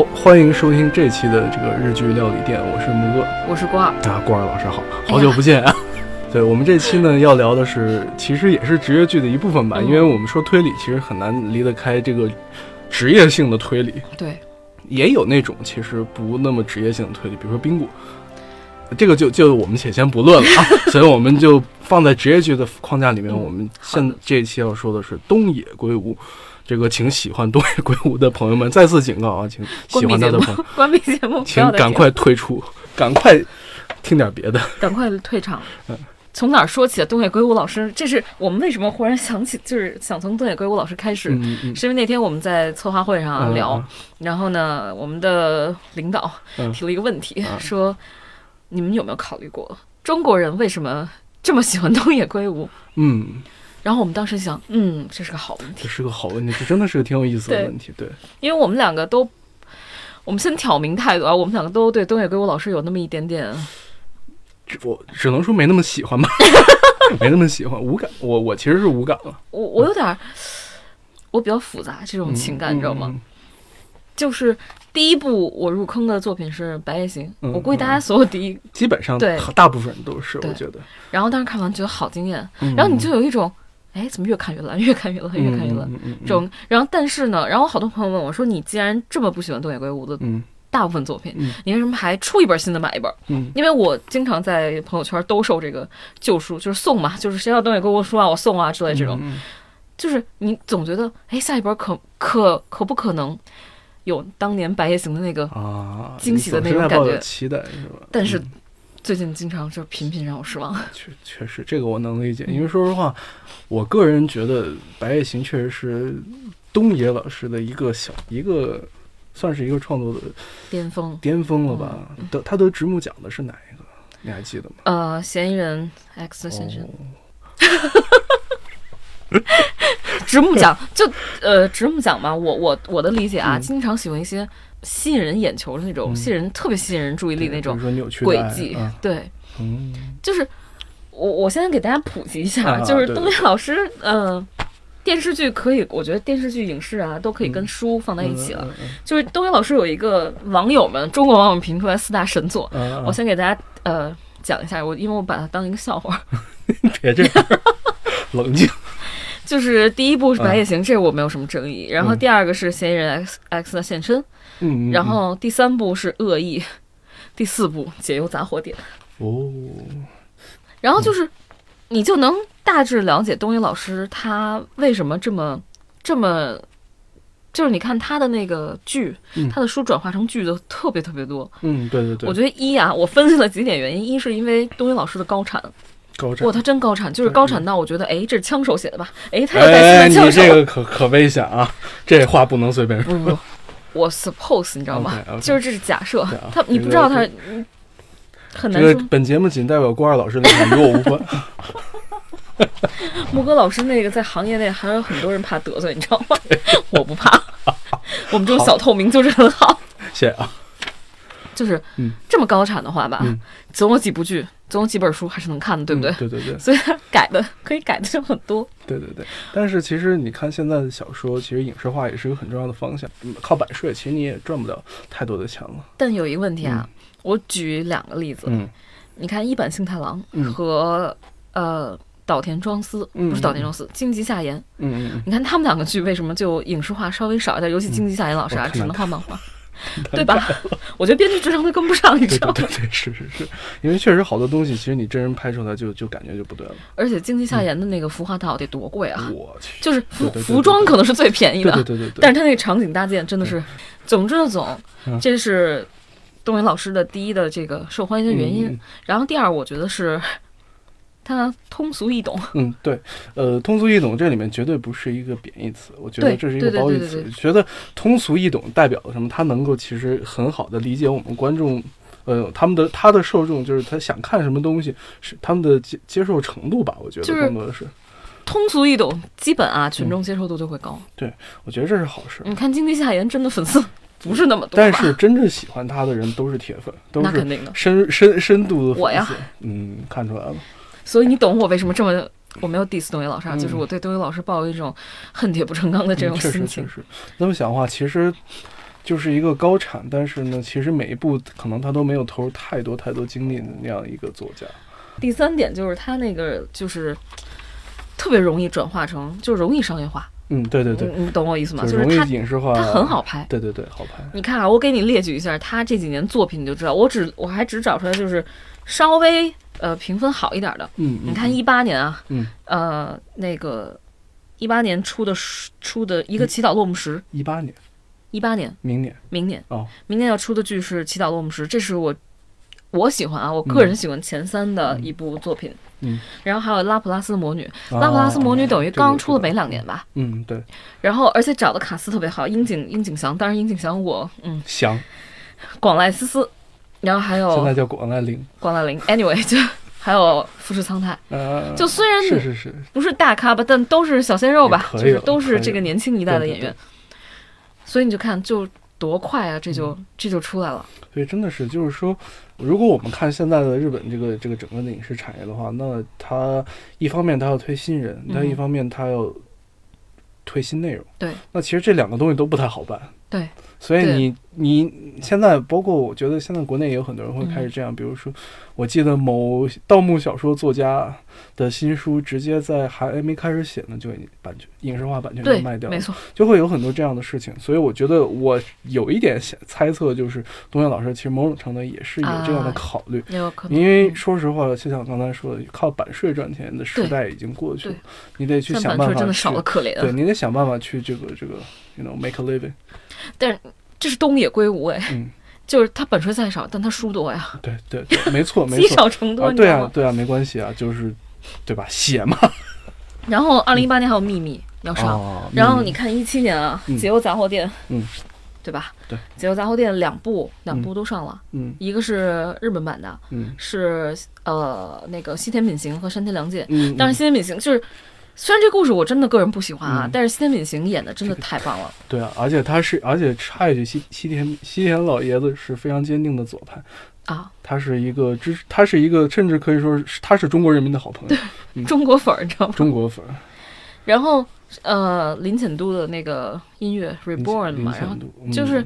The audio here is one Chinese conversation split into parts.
好，欢迎收听这期的这个日剧料理店，我是木哥。我是瓜。儿，啊，郭二老师好，好久不见啊。对我们这期呢要聊的是，其实也是职业剧的一部分吧，嗯。因为我们说推理，其实很难离得开这个职业性的推理，对，也有那种其实不那么职业性的推理，比如说冰谷。这个就就我们且先不论了啊，所以我们就放在职业剧的框架里面。嗯我们现这一期要说的是东野圭吾，这个请喜欢东野圭吾的朋友们再次警告啊，请喜欢他的朋友，，关闭节目，请赶快退出，赶快听点别的。赶快退场嗯。从哪儿说起啊？东野圭吾老师，这是我们为什么忽然想起，就是想从东野圭吾老师开始，嗯嗯是因为那天我们在策划会上聊，嗯然后呢，我们的领导嗯提了一个问题，嗯说你们有没有考虑过中国人为什么这么喜欢东野圭吾？嗯，然后我们当时想，嗯，这是个好问题这，是个好问题，这真的是个挺有意思的对问题。对，因为我们两个都，我们先挑明态度啊，我们两个都对东野圭吾老师有那么一点点只我只能说没那么喜欢吧，没那么喜欢，无感。我我其实是无感了，我我有点儿，我比较复杂这种情感，嗯你知道吗？嗯就是第一部我入坑的作品是《白夜行》，嗯我估计大家所有第一，基本上对大部分人都是，我觉得。然后当时看完觉得好惊艳，嗯然后你就有一种，哎，怎么越看越烂，越看越烂，越看越烂。嗯嗯嗯嗯这种，然后但是呢，然后好多朋友问我说：“你既然这么不喜欢东野圭吾的嗯大部分作品，嗯你为什么还出一本新的买一本？”嗯因为我经常在朋友圈兜售这个旧书，就是送嘛，就是谁要东野圭吾书啊，我送啊之类这种。嗯就是你总觉得，哎，下一本可可可不可能有当年《白夜行》的那个？啊，惊喜的那种感觉期待是吧？但是嗯最近经常就频频让我失望。确确实这个我能理解，嗯因为说实话，我个人觉得《白夜行》确实是东野老师的一个小一个，算是一个创作的巅峰，巅峰了吧？嗯得他得直木奖的是哪一个？你还记得吗？呃，嫌疑人 X 的先生，哦 直木奖就呃直木奖嘛，我我我的理解啊，嗯经常喜欢一些吸引人眼球的那种，嗯。吸引人特别吸引人注意力那种轨迹啊，对，嗯。就是我我先给大家普及一下，啊 就是东野老师，呃，电视剧可以，我觉得电视剧、影视啊都可以跟嗯。书放在一起了。嗯嗯就是东野老师有一个网友们，中国网友们评出来四大神作，嗯嗯我先给大家呃讲一下，我因为我把它当一个笑话，别这样，冷静。就是第一部是《白夜行》，这个我没有什么争议，然后嗯。第二个是嫌疑人 X X 的现身，然后第三部是恶意，第四部解忧杂货店。哦，然后就是，你就能大致了解东野老师他为什么这么这么，就是你看他的那个剧，嗯他的书转化成剧的特别特别多。嗯，对对对，我觉得一啊，我分析了几点原因，一是因为东野老师的高产，高产哇，。他真高产，就是高产到我觉得，哎，这是枪手写的吧？哎，他又带枪手。这个可可危险啊！这话不能随便说。不不不，我 suppose 你知道吗就是这是假设啊，他你不知道他嗯很难说。这个本节目仅代表郭二老师立场，与我无关。木哥老师那个在行业内还有很多人怕得罪，你知道吗？我不怕，我们这种小透明就是很好。谢谢啊。就是嗯这么高产的话吧，嗯总有几部剧，总有几本书还是能看的，对不对？嗯对对对所以他改的可以改的就很多。对对对。但是其实你看现在的小说，其实影视化也是一个很重要的方向。嗯靠版税，其实你也赚不了太多的钱了。但有一个问题啊，我举两个例子，嗯你看一坂幸太郎嗯和、呃岛田庄司，嗯不是岛田庄司，荆棘夏言。嗯嗯你看他们两个剧为什么就影视化稍微少一点？尤其荆棘夏言老师啊，只能画漫画，对吧？我觉得编剧智商都跟不上，你知道吗？对对对对，是是是，因为确实好多东西，其实你真人拍出来就就感觉就不对了。而且经济下言的那个服化道得多贵啊！我去，就是服服装可能是最便宜的，对对对但是他那个场景搭建真的是，总之的总嗯，这是东野老师的第一的这个受欢迎的原因。嗯然后第二，我觉得是他通俗易懂，嗯，对，呃，通俗易懂这里面绝对不是一个贬义词，我觉得这是一个褒义词对对对。觉得通俗易懂代表了什么？它能够其实很好的理解我们观众，呃，他们的他的受众就是他想看什么东西，是他们的接接受程度吧？我觉得就是更多的是，通俗易懂，基本啊群众接受度就会高。对我觉得这是好事。你看荆棘夏言真的粉丝不是那么多，但是真正喜欢他的人都是铁粉，都是那肯定的。深深深度的粉丝。我呀嗯，看出来了。所以你懂我为什么这么。我没有 diss 东野老师啊，嗯就是我对东野老师抱有一种恨铁不成钢的这种嗯确实心情确。实。那么想的话，其实就是一个高产，但是呢，其实每一部可能他都没有投入太多太多精力的那样一个作家。第三点就是他那个就是特别容易转化成，就是容易商业化。嗯，对对对，你你懂我意思吗？就容易就是他影视化，他很好拍。对对对，好拍。你看啊，我给你列举一下他这几年作品，你就知道。我只我还只找出来就是稍微呃评分好一点的。嗯，你看一八年啊，嗯，呃，那个一八年出的书出的一个《祈祷落幕时》，一八年，一八年。明年。明年。哦，明年要出的剧是《祈祷落幕时》，这是我我喜欢啊，我个人喜欢前三的一部作品。嗯，然后还有《拉普拉斯魔女》，哦拉普拉斯魔女》等于刚出了没两年吧。嗯，对，然后而且找的卡斯特别好，樱井樱井翔，当然樱井翔我嗯，翔，广濑丝丝，然后还有现在叫广濑铃。广濑铃，anyway 就还有富士苍太，呃，就虽然是是是，不是大咖吧，但都是小鲜肉吧，就是都是这个年轻一代的对对演员，所以你就看就多快啊，这就、这就出来了。所以真的是，就是说，如果我们看现在的日本这个这个整个的影视产业的话，那它一方面它要推新人，但一嗯方面它要推新内容。对，那其实这两个东西都不太好办。对，所以你你现在包括我觉得现在国内也有很多人会开始嗯这样，比如说，我记得某盗墓小说作家的新书，直接在还没开始写呢，就已经版权影视化版权就卖，掉了没。错，就会有很多这样的事情，所以我觉得我有一点想猜测，就是东岳老师其实某种程度也是有这样的啊考虑。因为嗯说实话，就像刚才说的，靠版税赚钱的时代已经过去了，你得去想办法去，真的少的可怜啊，对你得想办法去这个这个，you know make a living，但是这是东野圭吾哎，嗯，就是他本税再少，但他书多呀，对对对，没错 没错积错，少成多，啊对？啊对啊，没关系啊，就是对吧，写嘛，然后二零一八年还有秘密要上，哦然后嗯你看一七年啊，嗯。解忧杂货店，嗯，对吧？对，解忧杂货店两部两部都上了，嗯。一个是日本版的，嗯。是呃那个西田敏行和山田凉介，嗯，但是西田敏行就是。虽然这故事我真的个人不喜欢啊，嗯但是西田敏行演的真的太棒了。对啊，而且他是，而且插一句，西西田西田老爷子是非常坚定的左派。啊，他是一个支，他是一个，甚至可以说是他是中国人民的好朋友，嗯中国粉儿，你知道吗？中国粉儿。然后呃，林浅都的那个音乐 Reborn 嘛，然后就是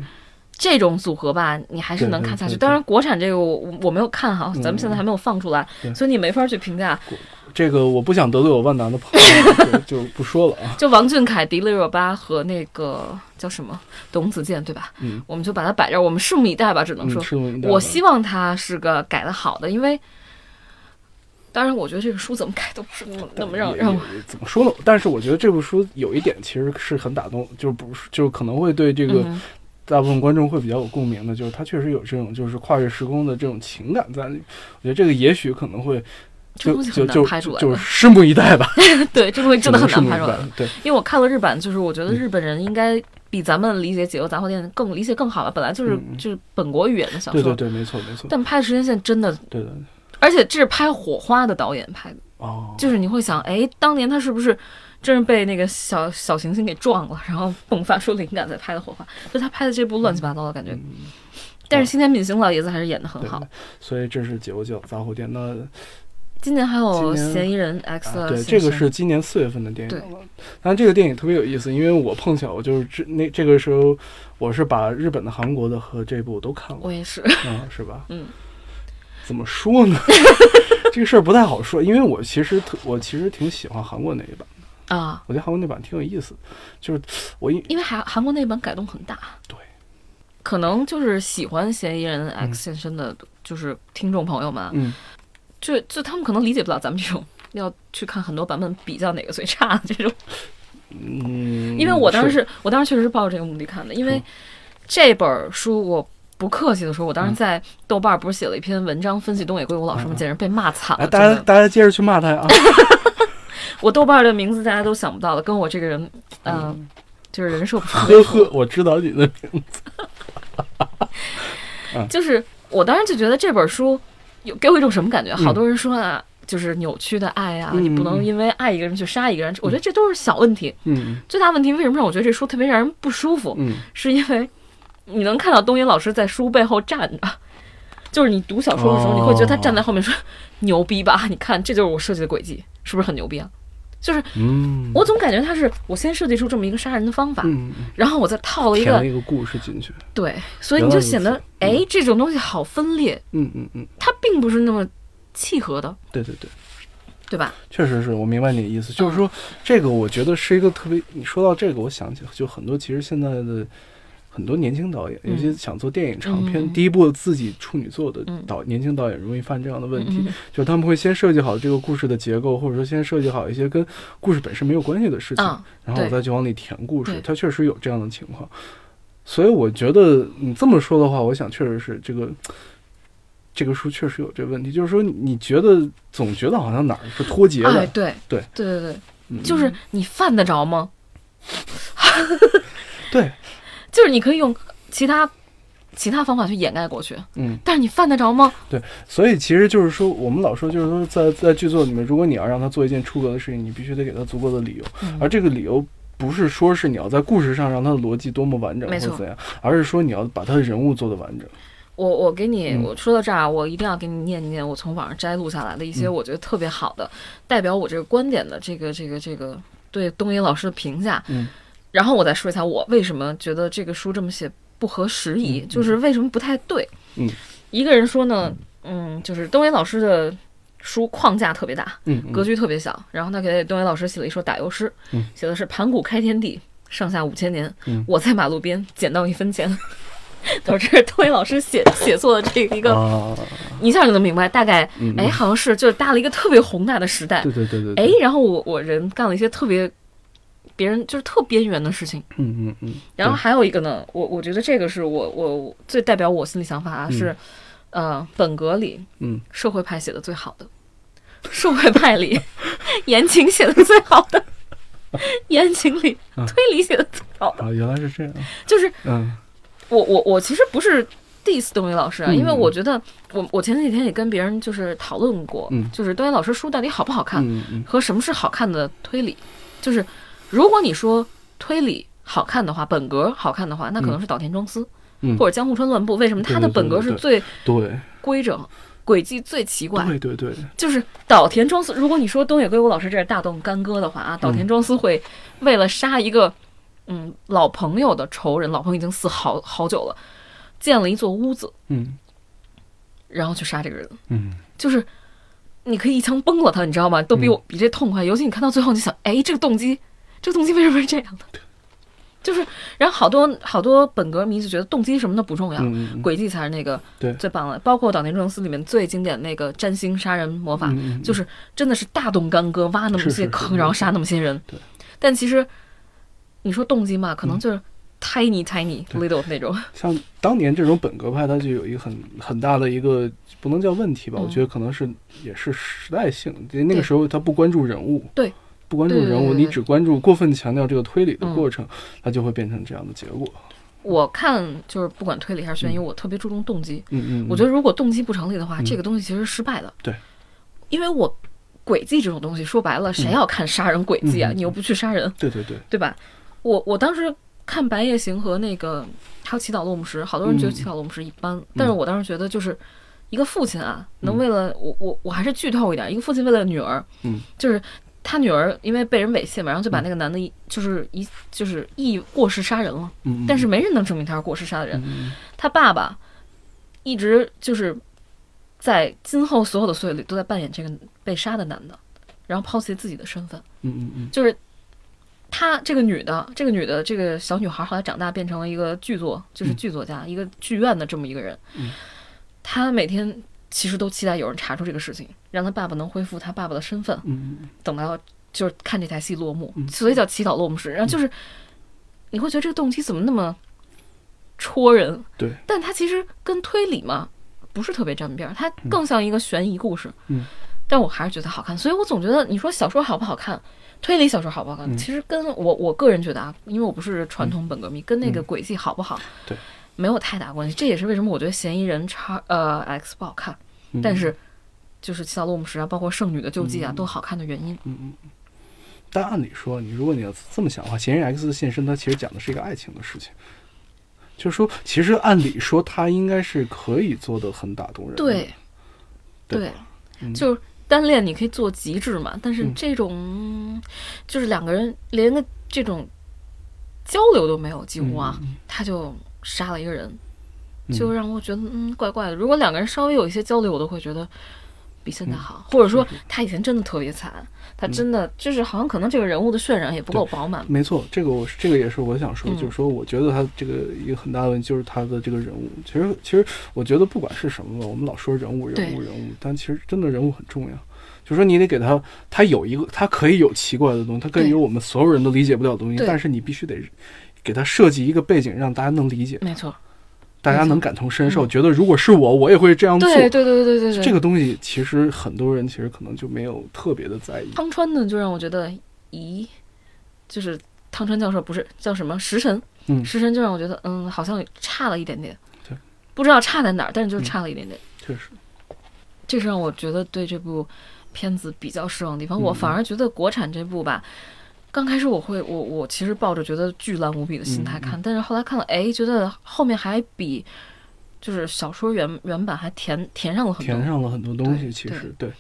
这种组合吧，你还是对对能看下去。对对当然，国产这个我我我没有看哈，嗯咱们现在还没有放出来，所以你没法去评价。这个我不想得罪我万达的朋友，就就不说了啊。就王俊凯、迪丽热巴和那个叫什么董子健，对吧？嗯，我们就把它摆这儿，我们拭目以待吧，只能嗯，说。拭目以待我希望它是个改的好的，因为当然，我觉得这个书怎么改都不是那么那么让让我怎么说呢？但是我觉得这部书有一点其实是很打动，就是不是就是可能会对这个嗯大部分观众会比较有共鸣的，就是它确实有这种就是跨越时空的这种情感在里。我觉得这个也许可能会这就就就东西很难拍出来就的。拭目以待吧，对，这东西真的很难拍出来。对，因为我看了日版，就是我觉得嗯日本人应该比咱们理解《解忧杂货店》更理解更好吧。本来就是、嗯就是本国语言的小说，对对对，没错没错，但拍的时间线真的，对的。而且这是拍《火花》的导演拍的，哦，就是你会想，哎，当年他是不是真是被那个小小行星给撞了，然后迸发出灵感才拍的《火花》？就他拍的这部乱七八糟的感觉。嗯但是新田敏行老爷子还是演的很好。所以这是解忧角杂货店。那今年还有嫌疑人 X 啊，对，这个是今年四月份的电影。了。但这个电影特别有意思，因为我碰巧就是这那这个时候，我是把日本的、韩国的和这部都看了，我也是，嗯，是吧？嗯，怎么说呢？这个事儿不太好说，因为我其实特我其实挺喜欢韩国那一版的，啊，我觉得韩国那版挺有意思的，就是我因因为韩韩国那版改动很大，对，可能就是喜欢嫌疑人 X 现身的，就是听众朋友们，嗯就就他们可能理解不了咱们这种要去看很多版本比较哪个最差的这种，嗯，因为我当时是是我当时确实是抱着这个目的看的，因为嗯这本书我。不客气的说，我当时嗯在豆瓣儿不是写了一篇文章分析东野圭吾老师吗？嗯简直被骂惨哎，了。大家大家接着去骂他呀啊！我豆瓣儿的名字大家都想不到了，跟我这个人，嗯、就是人设不符呵呵，我知道你的名字 就是我当时就觉得这本书有给我一种什么感觉？嗯好多人说啊，就是扭曲的爱啊，嗯你不能因为爱一个人去杀一个人。我觉得这都是小问题，嗯最大问题为什么让我觉得这书特别让人不舒服？嗯是因为你能看到东野老师在书背后站着。就是你读小说的时候，哦你会觉得他站在后面说：“牛逼吧？你看，这就是我设计的轨迹，是不是很牛逼啊？”就是嗯，我总感觉他是我先设计出这么一个杀人的方法，嗯嗯然后我再套了一个一个故事进去，对，所以你就显得原来如此哎，这种东西好分裂，嗯嗯嗯，它并不是那么契合的，对对对。对吧？确实是我明白你的意思，嗯就是说这个，我觉得是一个特别。你说到这个，我想起就很多，其实现在的很多年轻导演，嗯。尤其想做电影长片，嗯。第一部自己处女作的嗯。导年轻导演容易犯这样的问题，就是他们会先设计好这个故事的结构，或者说先设计好一些跟故事本身没有关系的事情，啊然后我再去往里填故事对。它确实有这样的情况，所以我觉得你这么说的话，我想确实是这个。这个书确实有这个问题，就是说，你觉得总觉得好像哪儿是脱节的，哎，对对。对对对，嗯。就是你犯得着吗？对，就是你可以用其他其他方法去掩盖过去，嗯，但是你犯得着吗？对所以其实就是说，我们老说就是说在，在剧作里面，如果你要让他做一件出格的事情，你必须得给他足够的理由，嗯而这个理由不是说是你要在故事上让他的逻辑多么完整或者怎样，而是说你要把他的人物做得完整。我我给你，嗯我说到这儿啊，我一定要给你念一念我从网上摘录下来的一些嗯我觉得特别好的，代表我这个观点的这个这个这个对东野老师的评价。嗯，然后我再说一下我为什么觉得这个书这么写不合时宜，就是为什么不太对。嗯，一个人说呢，嗯，就是东野老师的书框架特别大，嗯，嗯。格局特别小，然后他给东野老师写了一首打油诗，嗯。写的是盘古开天地，上下五千年，嗯。我在马路边捡到一分钱。导致东野老师写写作的这个一个，一下就能明白，大概嗯，哎，好像是就是搭了一个特别宏大的时代对，对对对，哎，，然后我我人干了一些特别别人就是特边缘的事情，嗯嗯嗯，然后还有一个呢，我我觉得这个是我我最代表我心里想法啊，嗯。是呃本格里嗯。社会派写的最好的，社会派里 言情写的最好的，言情里啊。推理写的最好的，啊，原来是这样，就是嗯。我我我其实不是 diss 东野老师啊，嗯因为我觉得我我前几天也跟别人就是讨论过，嗯。就是东野老师书到底好不好看，嗯嗯。和什么是好看的推理，就是如果你说推理好看的话，本格好看的话，那可能是岛田庄司、嗯，或者江户川乱步。为什么他的本格是最对规整、轨迹最奇怪？对对对，就是岛田庄司。如果你说东野圭吾老师这是大动干戈的话啊，岛田庄司会为了杀一个嗯老朋友的仇人，老朋友已经死好好久了，建了一座屋子，嗯然后去杀这个人。嗯就是你可以一枪崩了他，你知道吗？都比我、比这痛快。尤其你看到最后，你就想，哎，这个动机，这个动机为什么是这样的？就是，然后好多好多本格迷就觉得动机什么的不重要，轨迹才是那个最棒的。包括岛田庄司里面最经典那个占星杀人魔法，就是真的是大动干戈，挖那么是是是些坑，是然后杀那么些人。对，但其实你说动机嘛，可能就是 tiny tiny little 那种。像当年这种本格派，它就有一个很很大的一个不能叫问题吧，嗯我觉得可能是也是时代性。那个时候他不关注人物，对，不关注人物，你只关注过分强调这个推理的嗯过程，它就会变成这样的结果。我看就是不管推理还是悬疑，我特别注重动机。嗯嗯，我觉得如果动机不成立的话，嗯这个东西其实是失败的。对，因为我轨迹这种东西，说白了，谁要看杀人轨迹啊？你又不去杀人，对对对，对吧？我我当时看《白夜行》和那个还有《祈祷落幕时》，好多人觉得《嗯祈祷落幕时》一般，但是我当时觉得就是一个父亲啊，能为了我我我还是剧透一点，一个父亲为了女儿，嗯，就是。他女儿因为被人猥亵嘛，然后就把那个男的一就是一就是一过失杀人了，但是没人能证明他是过失杀的人。嗯他爸爸一直就是在今后所有的岁月里都在扮演这个被杀的男的，然后抛弃自己的身份，嗯嗯嗯。就是他这个女的，这个女的这个小女孩后来长大变成了一个剧作，就是嗯。剧作家，一个剧院的这么一个人。嗯。她每天其实都期待有人查出这个事情，让他爸爸能恢复他爸爸的身份，嗯。嗯等到就是看这台戏落幕，嗯。所以叫祈祷落幕式。然后就是你会觉得这个动机怎么那么戳人？对，但它其实跟推理嘛不是特别沾边儿，它更像一个悬疑故事。嗯，但我还是觉得好看，所以我总觉得你说小说好不好看，推理小说好不好看，嗯。其实跟我我个人觉得啊，因为我不是传统本格迷，跟那个轨迹好不好，对，没有太大关系。这也是为什么我觉得嫌疑人叉呃 X 不好看，嗯，但是就是祈祷落幕时啊，包括圣女的救济啊，都好看的原因。嗯嗯。但按理说，你如果你要这么想的话，嫌疑人 X 的现身，它其实讲的是一个爱情的事情。就是说，其实按理说，他应该是可以做的很打动人的。对，对就是单恋你可以做极致嘛，但是嗯这种、就是两个人连个这种交流都没有，几乎啊，嗯他就杀了一个人，嗯就让我觉得嗯怪怪的。如果两个人稍微有一些交流，我都会觉得比现嗯在好，或者说他以前真的特别惨，他真的就是好像可能这个人物的渲染也不够饱满。没错，这个我这个也是我想说，嗯就是说，我觉得他这个一个很大的问题就是他的这个人物。其实，其实我觉得不管是什么吧，我们老说人物、人物、人物，但其实真的人物很重要。就是说，你得给他，他有一个，他可以有奇怪的东西，他可以有我们所有人都理解不了的东西，但是你必须得给他设计一个背景，让大家能理解，没错，大家能感同身受，嗯觉得如果是我，我也会这样做。对对对对对对，这个东西其实很多人其实可能就没有特别的在意。汤川呢，就让我觉得，咦，就是汤川教授不是叫什么食神，嗯食神就让我觉得，嗯，好像差了一点点，对，不知道差在哪儿，但是就是差了一点点，确实，这是让我觉得对这部片子比较失望的地方。嗯我反而觉得国产这部吧。刚开始我会我我其实抱着觉得巨烂无比的心态看，嗯但是后来看了，哎，觉得后面还比就是小说原原版还填填上了很多。填上了很多东西，其实对，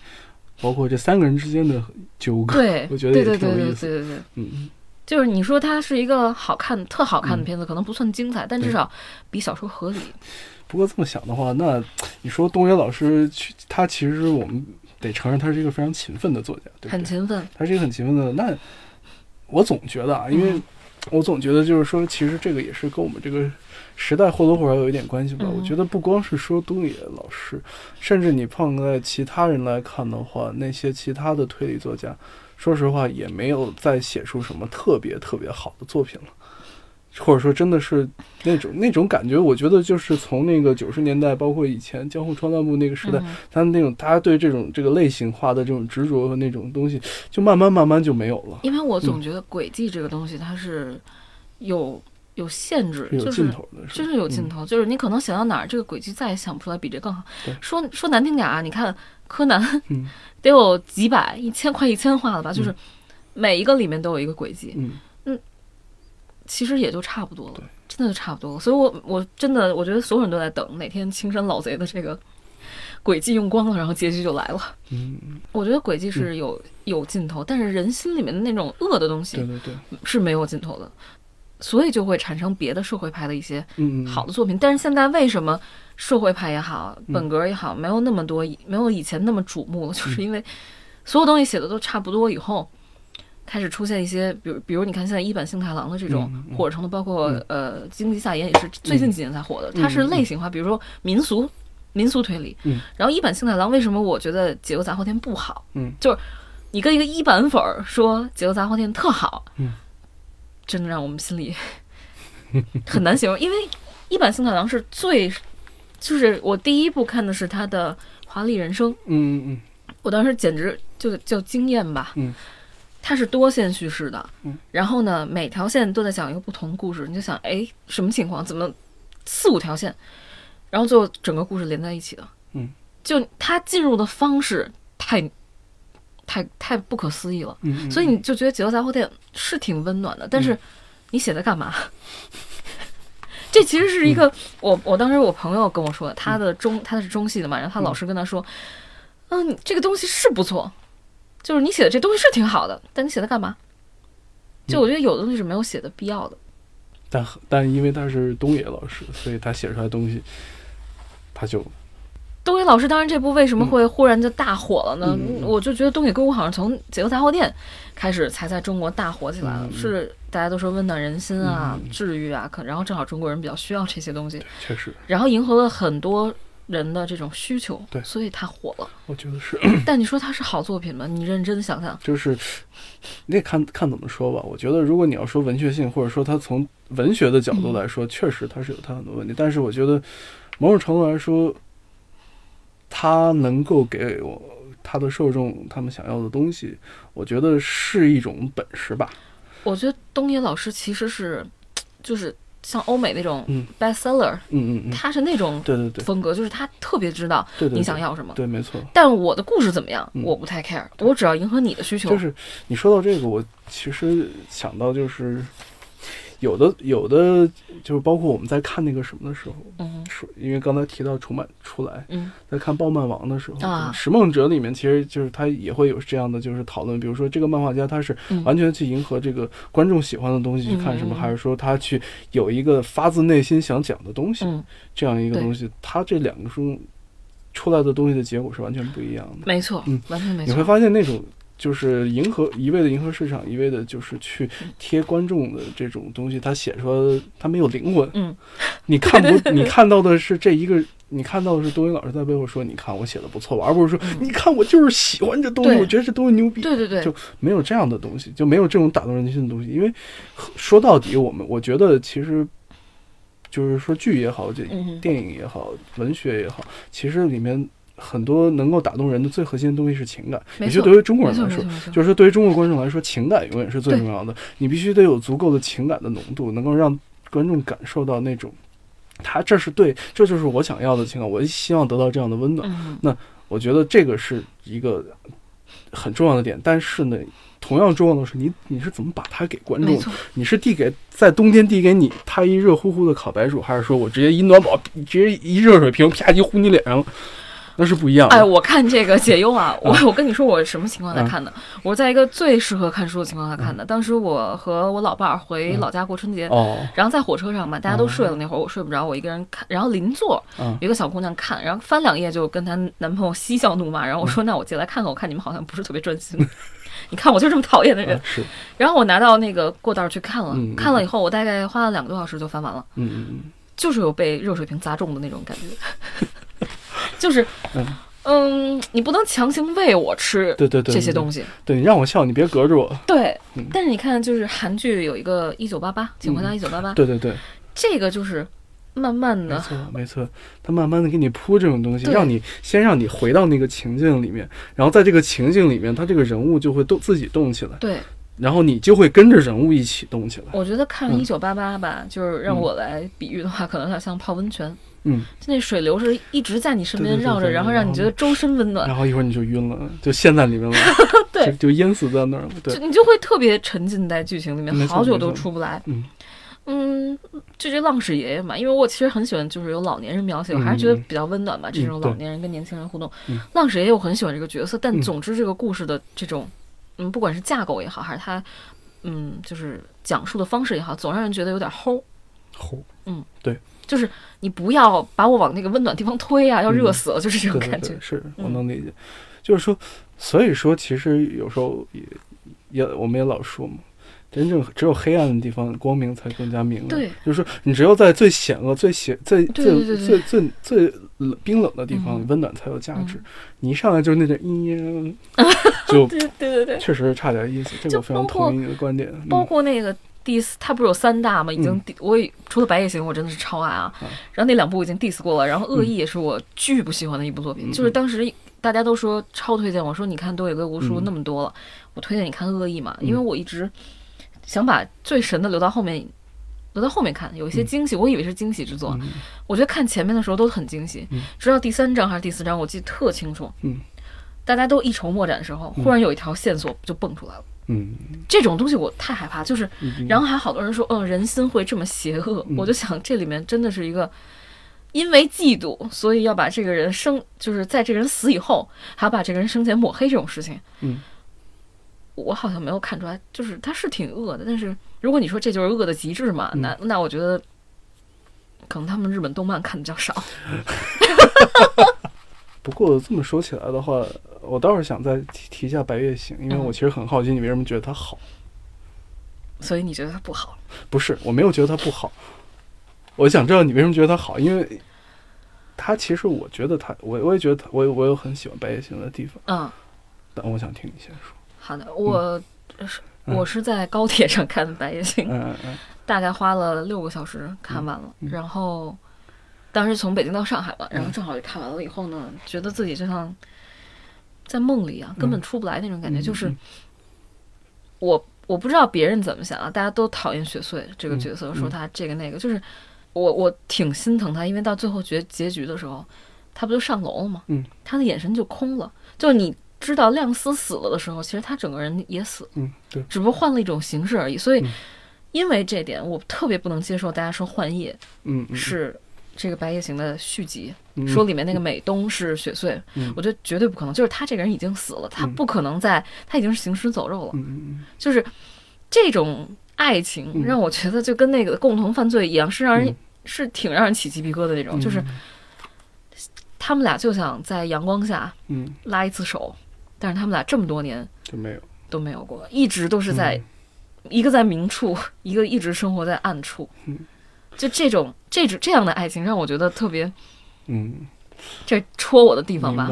包括这三个人之间的纠葛，对，我觉得也对对对对挺有意思对对对，嗯，就是你说它是一个好看、特好看的嗯片子，可能不算精彩，但至少比小说合理。不过这么想的话，那你说东野老师去，他其实我们得承认他是一个非常勤奋的作家，对不对？很勤奋，他是一个很勤奋的。那我总觉得啊，因为嗯我总觉得就是说，其实这个也是跟我们这个时代或多或少有一点关系吧。嗯我觉得不光是说东野老师，甚至你放在其他人来看的话，那些其他的推理作家，说实话也没有再写出什么特别特别好的作品了。或者说，真的是那种那种感觉，我觉得就是从那个九十年代，包括以前江户川乱步那个时代，嗯。他那种大家对这种这个类型化的这种执着和那种东西，就慢慢慢慢就没有了，因为我总觉得轨迹这个东西它是有有限制，有就是尽头的，真是有尽头。头，就是你可能想到哪儿，这个轨迹再也想不出来比这更好。说说难听点啊，你看柯南嗯。得有几百、一千快一千话了吧，就是嗯。每一个里面都有一个轨迹，嗯，其实也就差不多了，真的就差不多了。所以我我真的我觉得所有人都在等哪天青山老贼的这个 轨迹用光了，然后结局就来了。嗯，我觉得轨迹是有、有尽头，但是人心里面的那种恶的东西对对，是没有尽头的，所以就会产生别的社会派的一些好的作品。但是现在为什么社会派也好，嗯本格也好，没有那么多，没有以前那么瞩目了？嗯就是因为所有东西写的都差不多以后。开始出现一些，比如比如你看现在一版幸太郎的这种嗯嗯。火成的，包括、嗯。呃荆棘下言也是最近几年才火的，它是嗯。嗯类型化，比如说民俗民俗推理。嗯。然后一版幸太郎为什么我觉得解忧杂货店不好？嗯，就是你跟一个一版粉儿说解忧杂货店特好，嗯，真的让我们心里 很难形容，因为一版幸太郎是最，就是我第一部看的是他的《华丽人生》，嗯嗯。我当时简直就叫惊艳吧。嗯，它是多线叙事的，嗯，然后呢，每条线都在讲一个不同故事，你就想，哎，什么情况？怎么四五条线，然后最后整个故事连在一起的？嗯，就它进入的方式太。太太不可思议了，嗯嗯，所以你就觉得《解忧杂货店》是挺温暖的，但是你写的干嘛？这其实是一个、我我当时我朋友跟我说的，他的中他是中戏的嘛，然后他老师跟他说，嗯，你这个东西是不错，就是你写的这东西是挺好的，但你写它干嘛？就我觉得有的东西是没有写的必要的。但但因为他是东野老师，所以他写出来的东西，他就东野老师当然这部为什么会忽然就大火了呢？我就觉得东野圭吾好像从《解忧杂货店》开始才在中国大火起来了，是大家都说温暖人心啊、治愈啊，可然后正好中国人比较需要这些东西，确实，然后迎合了很多人的这种需求，对所以它火了。我觉得是，但你说它是好作品吗？你认真想想，就是你得看看怎么说吧。我觉得如果你要说文学性，或者说他从文学的角度来说，确实他是有他很多问题。但是我觉得某种程度来说，他能够给我他的受众他们想要的东西，我觉得是一种本事吧。我觉得东野老师其实是，就是像欧美那种嗯 bestseller，、嗯嗯嗯，他是那种对对对风格，就是他特别知道你想要什么。对，没错。但我的故事怎么样，嗯我不太 care，我只要迎合你的需求。就是你说到这个，我其实想到就是有的有的就是包括我们在看那个什么的时候，嗯。说因为刚才提到重版出来，嗯。在看《暴漫王》的时候，啊《拾梦者》里面其实就是他也会有这样的就是讨论，比如说这个漫画家他是嗯。完全去迎合这个观众喜欢的东西去看什么，还是说他去有一个发自内心想讲的东西，嗯，这样一个东西，他这两个书出来的东西的结果是完全不一样的。没错，嗯。完全没你会。发现那种就是迎合一味的迎合市场，一味的就是去贴观众的这种东西，他写出来他没有灵魂。嗯，你看不，你看到的是这一个，你看到的是东云老师在背后说，你看我写的不错吧，而不是说，你看我就是喜欢这东西，我觉得这东西牛逼。对对对就，没有这样的东西，就没有这种打动人心的东西。因为说到底，我们我觉得其实就是说剧也好，这嗯电影也好，文学也好，其实里面很多能够打动人的最核心的东西是情感。也就对于中国人来说，就是说对于中国观众来说，情感永远是最重要的。你必须得有足够的情感的浓度，能够让观众感受到那种。他这是对，这就是我想要的情感，我希望得到这样的温暖。嗯我觉得这个是一个很重要的点，但是呢，同样重要的是你你是怎么把它给观众你是递给在冬天递给你他一热乎乎的烤白薯，还是说我直接一暖宝直接一热水瓶啪叽呼你脸上了？那是不一样的。哎，我看这个解忧啊，我我跟你说我是什么情况下嗯看的？我在一个最适合看书的情况下看的。当时我和我老伴儿回老家过春节，哦，然后在火车上嘛，大家都睡了，那会儿我睡不着，我一个人看，然后邻座嗯有一个小姑娘看，然后翻两页就跟她男朋友嬉笑怒骂，然后我说那我进来看看，我看你们好像不是特别专心。你看我就这么讨厌的人 然后我拿到那个过道去看了嗯，看了以后我大概花了两个多小时就翻完了，嗯嗯嗯。就是有被热水瓶砸中的那种感觉，就是嗯嗯，你不能强行喂我吃对对对，这些东西，对你让我笑，你别隔着我。对嗯。但是你看，就是韩剧有一个《一九八八》，请回答一九八八，对对对，这个就是慢慢的，没错没错，他慢慢的给你铺这种东西，让你先让你回到那个情境里面，然后在这个情境里面，他这个人物就会动自己动起来，对，然后你就会跟着人物一起动起来。我觉得看嗯一九八八吧，就是让我来比喻的话，可能有点像泡温泉，嗯，就那水流是一直在你身边绕着，对对对对然后让你觉得周身温暖，然后一会儿你就晕了，就陷在里面了，对就就淹死在那儿了。对就，你就会特别沉浸在剧情里面，好久都出不来。嗯嗯，就这浪矢爷爷嘛，因为我其实很喜欢，就是有老年人描写，我还是觉得嗯比较温暖吧。这种老年人跟年轻人互动，嗯浪矢爷爷我很喜欢这个角色，但嗯总之这个故事的这种，嗯，不管是架构也好，还是他，嗯，就是讲述的方式也好，总让人觉得有点齁。吼，就是你不要把我往那个温暖地方推啊，要热死了，就是这种感觉对对对，。是我嗯能理解。就是说，所以说，其实有时候也也我们也老说嘛，真正只有黑暗的地方，光明才更加明亮。对，就是说，你只有在最险恶、最险、最对最对对对最最最冷冰冷的地方嗯，温暖才有价值嗯。你一上来就是那点阴，就对对对对，确实差点意思。这个就我非常同意你的观点。包嗯括那个第四，它不是有三大吗？已经嗯。第我也除了《白夜行》，我真的是超爱啊。啊然后那两部我已经 diss 过了，然后《恶意》也是我巨不喜欢的一部作品，嗯就是当时大家都说超推荐我，说你看多野圭吾书嗯那么多了，我推荐你看《恶意》嘛，嗯。因为我一直想把最神的留到后面。留到后面看，有一些惊喜，我以为是惊喜之作，嗯。我觉得看前面的时候都很惊喜，嗯。直到第三章还是第四章，我记得特清楚。嗯。大家都一筹莫展的时候，忽然有一条线索就蹦出来了。嗯，这种东西我太害怕，就是然后还好多人说，嗯，人心会这么邪恶，嗯。我就想这里面真的是一个，因为嫉妒，所以要把这个人生，就是在这个人死以后，还要把这个人生前抹黑这种事情。嗯，我好像没有看出来，就是他是挺恶的，但是如果你说这就是恶的极致嘛，嗯。那那我觉得，可能他们日本动漫看的比较少。不过这么说起来的话，我倒是想再提提一下《白夜行》，因为嗯。我其实很好奇你为什么觉得它好。所以你觉得它不好？不是，我没有觉得它不好，我想知道你为什么觉得它好，因为它其实我觉得它，我我也觉得它，我我有很喜欢《白夜行》的地方，嗯，但我想听你先说。好的，我是、嗯我是在高铁上看的《白夜行》嗯嗯嗯。大概花了六个小时看完了，然后当时从北京到上海吧，然后正好就看完了以后呢，觉得自己就像在梦里啊，根本出不来那种感觉，嗯就是嗯我我不知道别人怎么想啊，大家都讨厌雪穗这个角色，嗯说他这个那个，就是我我挺心疼他，因为到最后结结局的时候，他不就上楼了吗？嗯，他的眼神就空了，就是你知道亮司死了的时候，其实他整个人也死了。嗯，对，只不过换了一种形式而已。所以嗯因为这点，我特别不能接受大家说《幻夜嗯》嗯是这个《白夜行》的续集，嗯说里面那个美东是雪穗，嗯我觉得绝对不可能。就是他这个人已经死了，他嗯不可能在，他已经是行尸走肉了。就是这种爱情嗯让我觉得就跟那个共同犯罪一样，是让人、嗯是挺让人起鸡皮疙瘩的那种。嗯就是他们俩就想在阳光下嗯拉一次手，但是他们俩这么多年就没有都没有过，一直都是在、嗯一个在明处，一个一直生活在暗处。嗯就这种这种这样的爱情，让我觉得特别嗯这戳我的地方吧。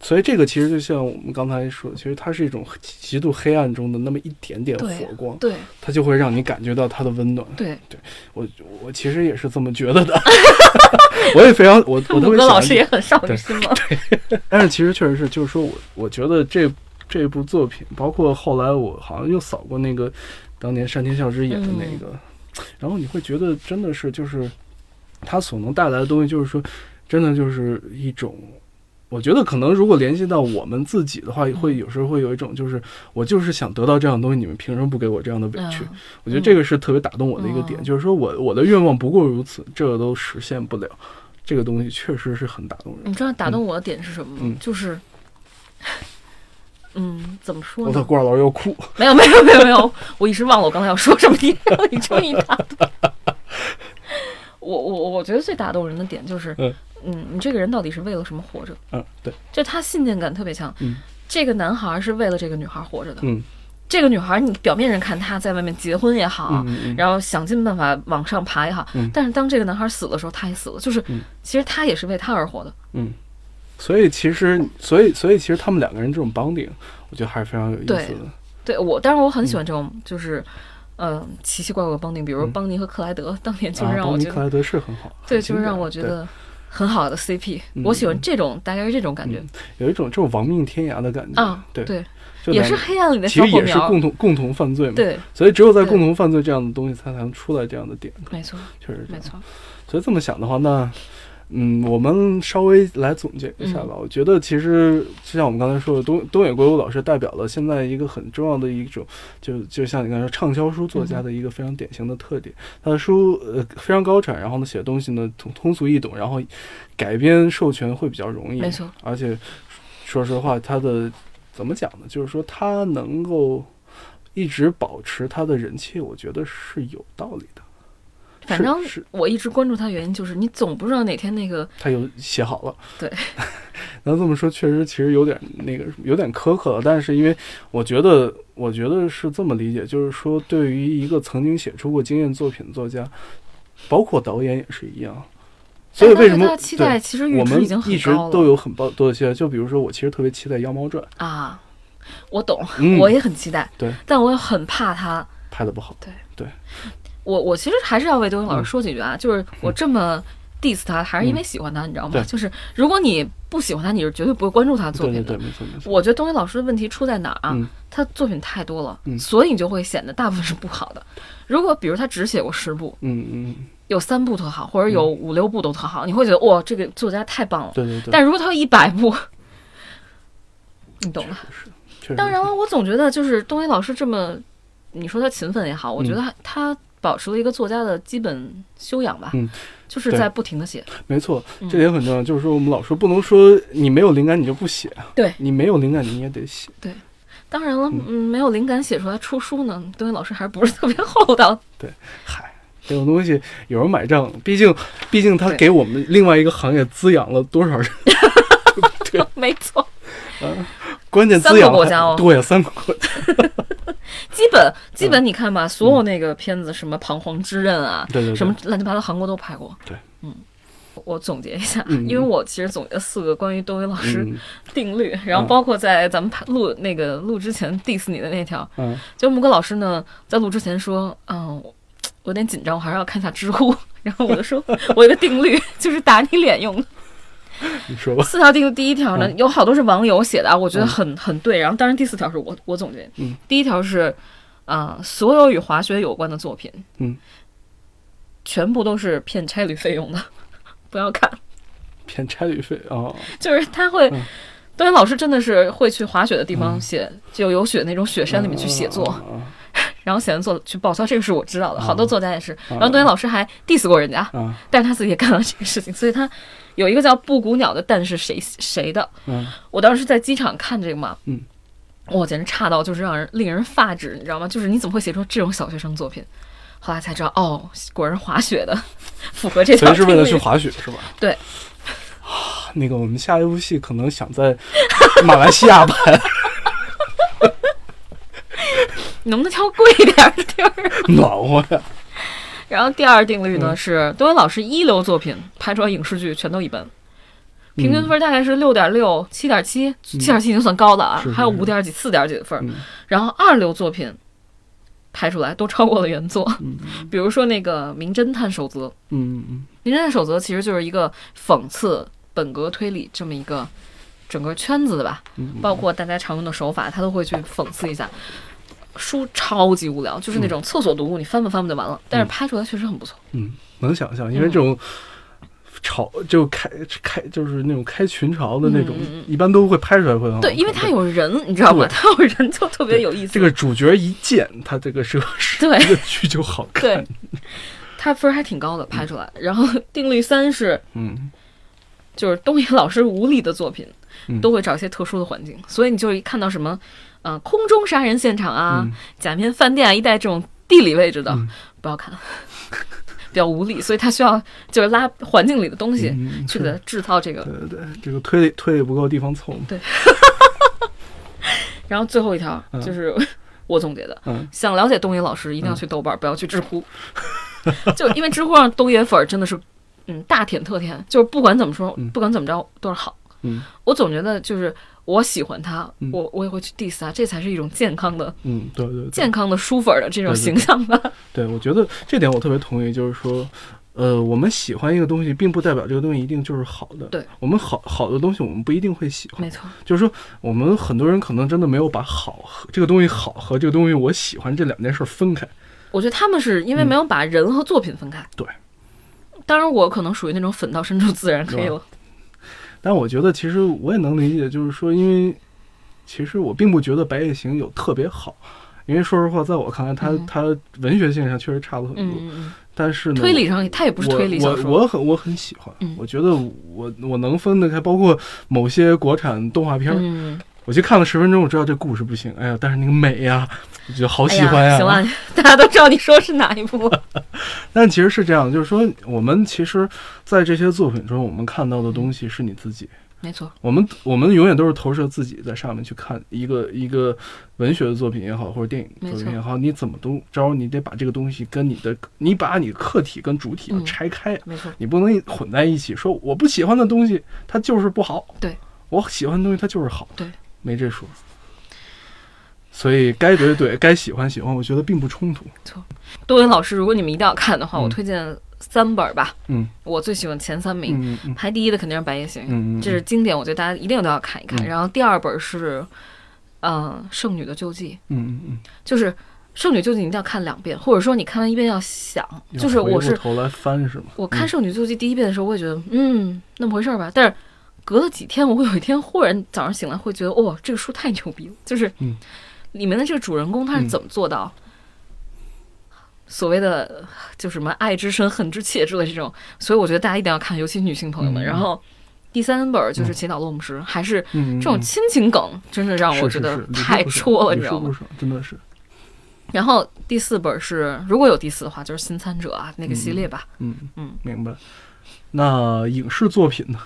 所以这个其实就像我们刚才说，其实它是一种极度黑暗中的那么一点点火光，对它就会让你感觉到它的温暖。对，对我我其实也是这么觉得的，我也非常我我特别老师也很少女心嘛。但是其实确实是，就是说我我觉得这这部作品，包括后来我好像又扫过那个当年山田孝之演的那个，然后你会觉得真的是就是它所能带来的东西，就是说真的就是一种。我觉得可能如果联系到我们自己的话，会有时候会有一种就是我就是想得到这样的东西，你们凭什么不给我这样的委屈？嗯我觉得这个是特别打动我的一个点，嗯就是说我我的愿望不过如此，这个都实现不了，这个东西确实是很打动人。你知道打动我的点是什么吗？嗯就是，嗯，怎么说呢？我操，郭二老师要哭。没有没有没有没有，我一时忘了我刚才要说什么，你 你终于打断。我我我觉得最打动人的点就是，嗯嗯，你这个人到底是为了什么活着？嗯，对，就他信念感特别强。嗯这个男孩是为了这个女孩活着的。嗯这个女孩，你表面上看她在外面结婚也好，嗯嗯然后想尽办法往上爬也好，嗯但是当这个男孩死的时候，他也死了。就是，嗯其实他也是为他而活的。嗯，所以其实，所以所以其实他们两个人这种 bonding，我觉得还是非常有意思的。对我，当然我很喜欢这种，就是，嗯、奇奇怪怪的邦尼，比如嗯邦尼和克莱德，当年就是啊，让我觉得，克莱德是很好，对，就是让我觉得很好的 CP。嗯我喜欢这种，大概是这种感觉、有一种这种亡命天涯的感觉。啊。对，对，也是黑暗里的其实也是。共同共同犯罪嘛。，对，所以只有在共同犯罪这样的东西，它才能出来这样的点。没错，确实。没错。所以这么想的话，那嗯，我们稍微来总结一下吧。嗯我觉得其实就像我们刚才说的，东东野圭吾老师代表了现在一个很重要的一种，就就像你刚才说畅销书作家的一个非常典型的特点。他的书呃非常高产，然后呢写的东西呢通通俗易懂，然后改编授权会比较容易，没错，而且说实话，他的怎么讲呢？就是说他能够一直保持他的人气，我觉得是有道理的。反正我一直关注他，原因就是你总不知道哪天那个他又写好了。对，那这么说，确实其实有点那个有点苛刻了。但是因为我觉得，我觉得是这么理解，就是说，对于一个曾经写出过经验作品的作家，包括导演也是一样。所以为什么期待对其实我们已经很一直高都有很高多的期待？就比如说，我其实特别期待《妖猫传》，啊？我懂，嗯，我也很期待，对，但我也很怕他。拍的不好。我我其实还是要为东野老嗯师说几句啊，就是我这么 diss 他，还是因为喜欢他，你知道吗？就是如果你不喜欢他，你是绝对不会关注他的作品的。对对对，没错没错。我觉得东野老师的问题出在哪儿啊？嗯他作品太多了，嗯所以你就会显得大部分是不好的。如果比如他只写过十部，嗯嗯，有三部特好，或者有五六部都特好，你会觉得哇，这个作家太棒了。对对对。但如果他有一百部，你懂的。是，当然了，我总觉得就是东野老师这么，你说他勤奋也好，我觉得他他保持了一个作家的基本修养吧，嗯就是在不停的写。没错，嗯这点很重要。就是说，我们老说不能说你没有灵感你就不写，对你没有灵感你也得写。对当然了，嗯嗯，没有灵感写出来出书呢，东野老师还是不是特别厚道。对嗨，这种东西有人买账，毕竟，毕竟他给我们另外一个行业滋养了多少人？对没错，嗯关键滋三个养国家哦对呀，三个国家，基本基本你看吧，所有那个片子，什么《彷徨之刃》啊，对对对，什么乱七八糟，韩国都拍过。对，嗯。我总结一下，嗯因为我其实总结了四个关于东野老师嗯定律，然后包括在咱们拍录那个录之前 diss 你的那条，嗯就木哥老师呢，在录之前说，嗯，我我有点紧张，我还是要看一下知乎。然后我就说，我有个定律，就是打你脸用的。你说吧，四条定律，第一条呢，嗯。有好多是网友写的啊，我觉得很很对。然后，当然第四条是我我总结，嗯，第一条是，啊、所有与滑雪有关的作品，嗯，全部都是骗差旅费用的，不要看。骗差旅费啊，就是他会嗯，东野老师真的是会去滑雪的地方写，就有雪那种雪山里面去写作。然后写完作去报销，这个是我知道的，啊好多作家也是。然后东岩老师还 diss 过人家，啊，但是他自己也干了这个事情，所以他有一个叫布谷鸟的蛋是谁谁的，嗯我当时在机场看这个嘛，嗯，我简直差到就是让人令人发指，你知道吗？就是你怎么会写出这种小学生作品？后来才知道，哦，果然是滑雪的，符合这条所以是为了去滑雪是吧？对啊，那个我们下一部戏可能想在 马来西亚拍，你 能不能挑贵一点的地儿？暖和呀。然后第二定律呢、嗯。是东野老师一流作品拍出来影视剧全都一般，平均嗯。分大概是六点六、七点七，七点七已经算高的啊，还有五点几、四点几的分然后二流作品拍出来都超过了原作，嗯。比如说那个《名侦探守则》，《嗯嗯名侦探守则》其实就是一个讽刺本格推理这么一个整个圈子的吧，嗯，包括大家常用的手法，他都会去讽刺一下。书超级无聊，就是那种厕所读物，你翻吧翻吧就完了。但是拍出来确实很不错。嗯，能想象，因为这种潮就开开就是那种开群嘲的那种一般都会拍出来会很好对，因为它有人，你知道吗？对它有人就特别有意思。这个主角一见，他这个是对这个剧就好 看。对，它分还挺高的，拍出来。然后定律三是，嗯就是东野老师无理的作品嗯都会找一些特殊的环境，所以你就一看到什么，呃，空中杀人现场啊、嗯假面饭店啊一带这种地理位置的，嗯不要看，比较无力，所以他需要就是拉环境里的东西去给它制造这个。对对对，这个推理推理不够地方凑嘛。然后最后一条嗯就是 我总结的，嗯想了解东野老师，一定要去豆瓣，不要去知乎。就因为知乎上东野粉真的是，嗯，大舔特舔，就是不管怎么说，嗯不管怎么着都是好。嗯我总觉得就是我喜欢他，嗯我我也会去 diss 他，这才是一种健康的、嗯，对对对健康的书粉儿的这种形象吧。对，我觉得这点我特别同意，就是说。呃，我们喜欢一个东西，并不代表这个东西一定就是好的。对，我们好好的东西，我们不一定会喜欢。没错，就是说，我们很多人可能真的没有把好和这个东西好和这个东西我喜欢这两件事分开。我觉得他们是因为没有把人和作品分开。嗯对，当然我可能属于那种粉到深处自然黑了。但我觉得其实我也能理解，就是说，因为其实我并不觉得《白夜行》有特别好，因为说实话，在我看来它，嗯。它文学性上确实差了很多。但是呢，推理上它也不是推理小我说。我我很我很喜欢，嗯。我觉得我我能分得开，包括某些国产动画片儿，嗯，我去看了十分钟，我知道这故事不行，哎呀，但是那个美呀，我觉得好哎喜欢呀。行了，大家都知道你说是哪一部。但其实是这样，就是说，我们其实，在这些作品中，我们看到的东西是你自己。没错，我们我们永远都是投射自己在上面去看一个一个文学的作品也好，或者电影作品也好，你怎么都招，你得把这个东西跟你的，你把你的客体跟主体要嗯拆开，没错，你不能混在一起。说我不喜欢的东西，它就是不好；对，我喜欢的东西，它就是好。对，没这说。所以该怼怼，该喜欢喜欢，我觉得并不冲突。错多文老师，如果你们一定要看的话，嗯我推荐三本儿吧。嗯我最喜欢前三名，嗯嗯排第一的肯定是《白夜行》，嗯嗯，这是经典，我觉得大家一定都要看一看。嗯然后第二本是，呃，《圣女的救济嗯嗯嗯，》，就是《圣女救济》，你一定要看两遍，或者说你看完一遍要想，就是我是头来翻是吗？我看《圣女救济》第一遍的时候，我也觉得嗯那么回事儿吧，但是。隔了几天，我会有一天忽然早上醒来，会觉得哦，这个书太牛逼了，就是嗯里面的这个主人公他是怎么做到所谓的就什么爱之深、恨之切之类这种，所以我觉得大家一定要看，尤其女性朋友们。嗯然后第三本就是《祈祷落幕时》，还是这种亲情梗，真的让我觉得太戳了，你知道吗？？真的是，然后第四本是，如果有第四的话，就是《新参者》啊那个系列吧。嗯嗯，明白。那影视作品呢？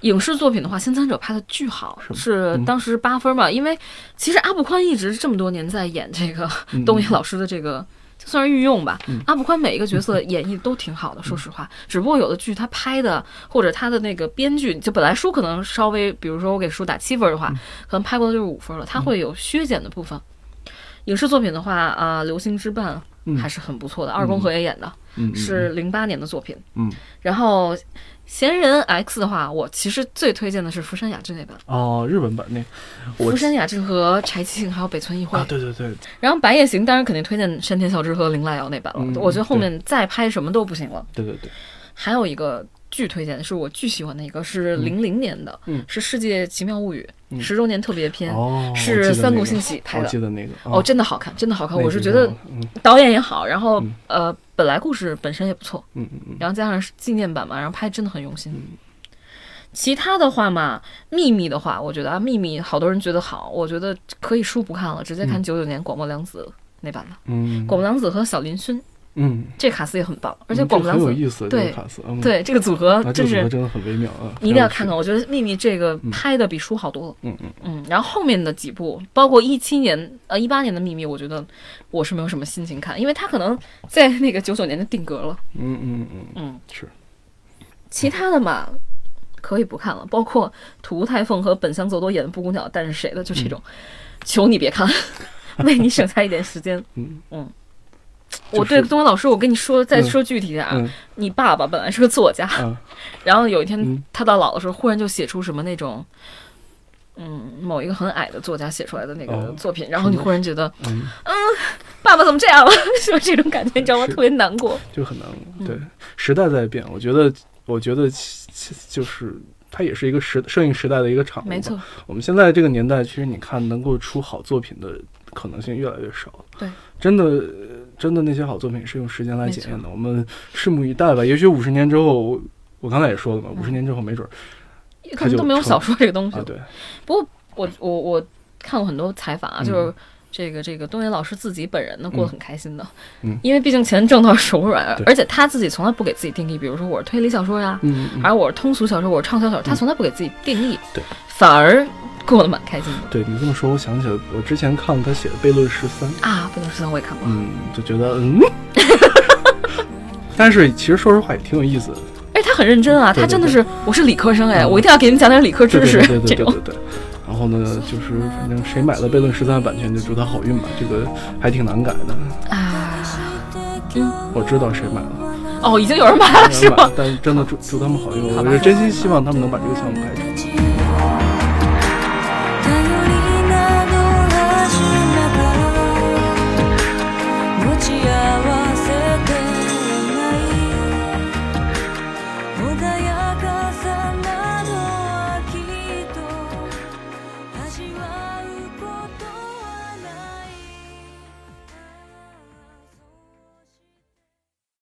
影视作品的话，《新参者》拍的巨好，是当时八分嘛。因为其实阿布宽一直这么多年在演这个嗯东野老师的这个。就算是御用吧，嗯。阿布宽每一个角色演绎都挺好的，说实话。只不过有的剧他拍的或者他的那个编剧，就本来书可能稍微，比如说我给书打七分的话，嗯。可能拍过的就是五分了，他会有削减的部分。影视作品的话啊，流星之绊》嗯。还是很不错的，二宫和也演的，是零八年的作品。嗯然后《闲人 X》的话，我其实最推荐的是福山雅治那版，哦，日本版那我福山雅治和柴崎幸还有北村一辉。啊，对对对，然后《白夜行》当然肯定推荐山田孝之和林濑遥那版了，嗯我觉得后面再拍什么都不行了。对对对，还有一个巨推荐，是我巨喜欢的一个，是零零年的，嗯。是《世界奇妙物语》嗯。十周年特别篇，哦，是三谷那个幸喜拍的我记得那个哦，真的好看，真的好看。我是觉得嗯。导演也好，然后、嗯。呃，本来故事本身也不错，嗯嗯嗯。然后加上是纪念版嘛，然后拍真的很用心。嗯。其他的话嘛，秘密的话，我觉得啊，秘密好多人觉得好，我觉得可以书不看了，直接看嗯。九九年广末凉子那版的。嗯。广末凉子和小林薰嗯，这卡斯也很棒，而且广很有意思，对卡斯，嗯，对这个组合啊，这真是个组合真的很微妙啊，你一定要看看。我觉得秘密这个嗯拍的比书好多了。嗯嗯嗯，然后后面的几部，包括一七年、呃一八年的《秘密》，我觉得我是没有什么心情看，因为它可能在那个九九年就定格了。嗯嗯嗯，嗯，是，其他的嘛，可以不看了，包括土屋太凤和本乡奏多演的《布谷鸟》，但是谁的就这种，求你别看，为你省下一点时间。嗯嗯我对东文老师，我跟你说，再嗯说具体点啊，嗯你爸爸本来是个作家，啊然后有一天嗯他到老的时候，忽然就写出什么那种。嗯，某一个很矮的作家写出来的那个哦作品，然后你忽然觉得嗯，爸爸怎么这样了？是这种感觉？你知道吗？特别难过。就很难嗯对，时代在变，我觉得我觉得就是。它也是一个时摄影时代的一个产物。没错，我们现在这个年代，其实你看能够出好作品的可能性越来越少。对，真的真的那些好作品是用时间来检验的。我们拭目以待吧。也许五十年之后，我我刚才也说了嘛，嗯五十年之后没准儿可能都没有小说这个东西啊，了。对，我我我看过很多采访啊，嗯就是这个这个东野老师自己本人呢过得很开心的，嗯。因为毕竟钱挣到手软，对。而且他自己从来不给自己定义，比如说我是推理小说呀，嗯嗯而我是通俗小说，我是畅销小说，他从来不给自己定义，对，反而过得蛮开心的。对你这么说，我想起来，我之前看了他写的《悖论十三》，啊。悖论十三我也看过，嗯，就觉得嗯，但是其实说实话也挺有意思的。哎他很认真啊，他真的是我是理科生哎，嗯。我一定要给你们讲点理科知识对对对这种。对对对。然后呢，就是反正谁买了《贝伦十三》的版权，就祝他好运吧。这个还挺难改的。啊，我知道谁买了，哦，已经有人买了是吗？但是真的祝祝他们好运。我是真心希望他们能把这个项目拍成。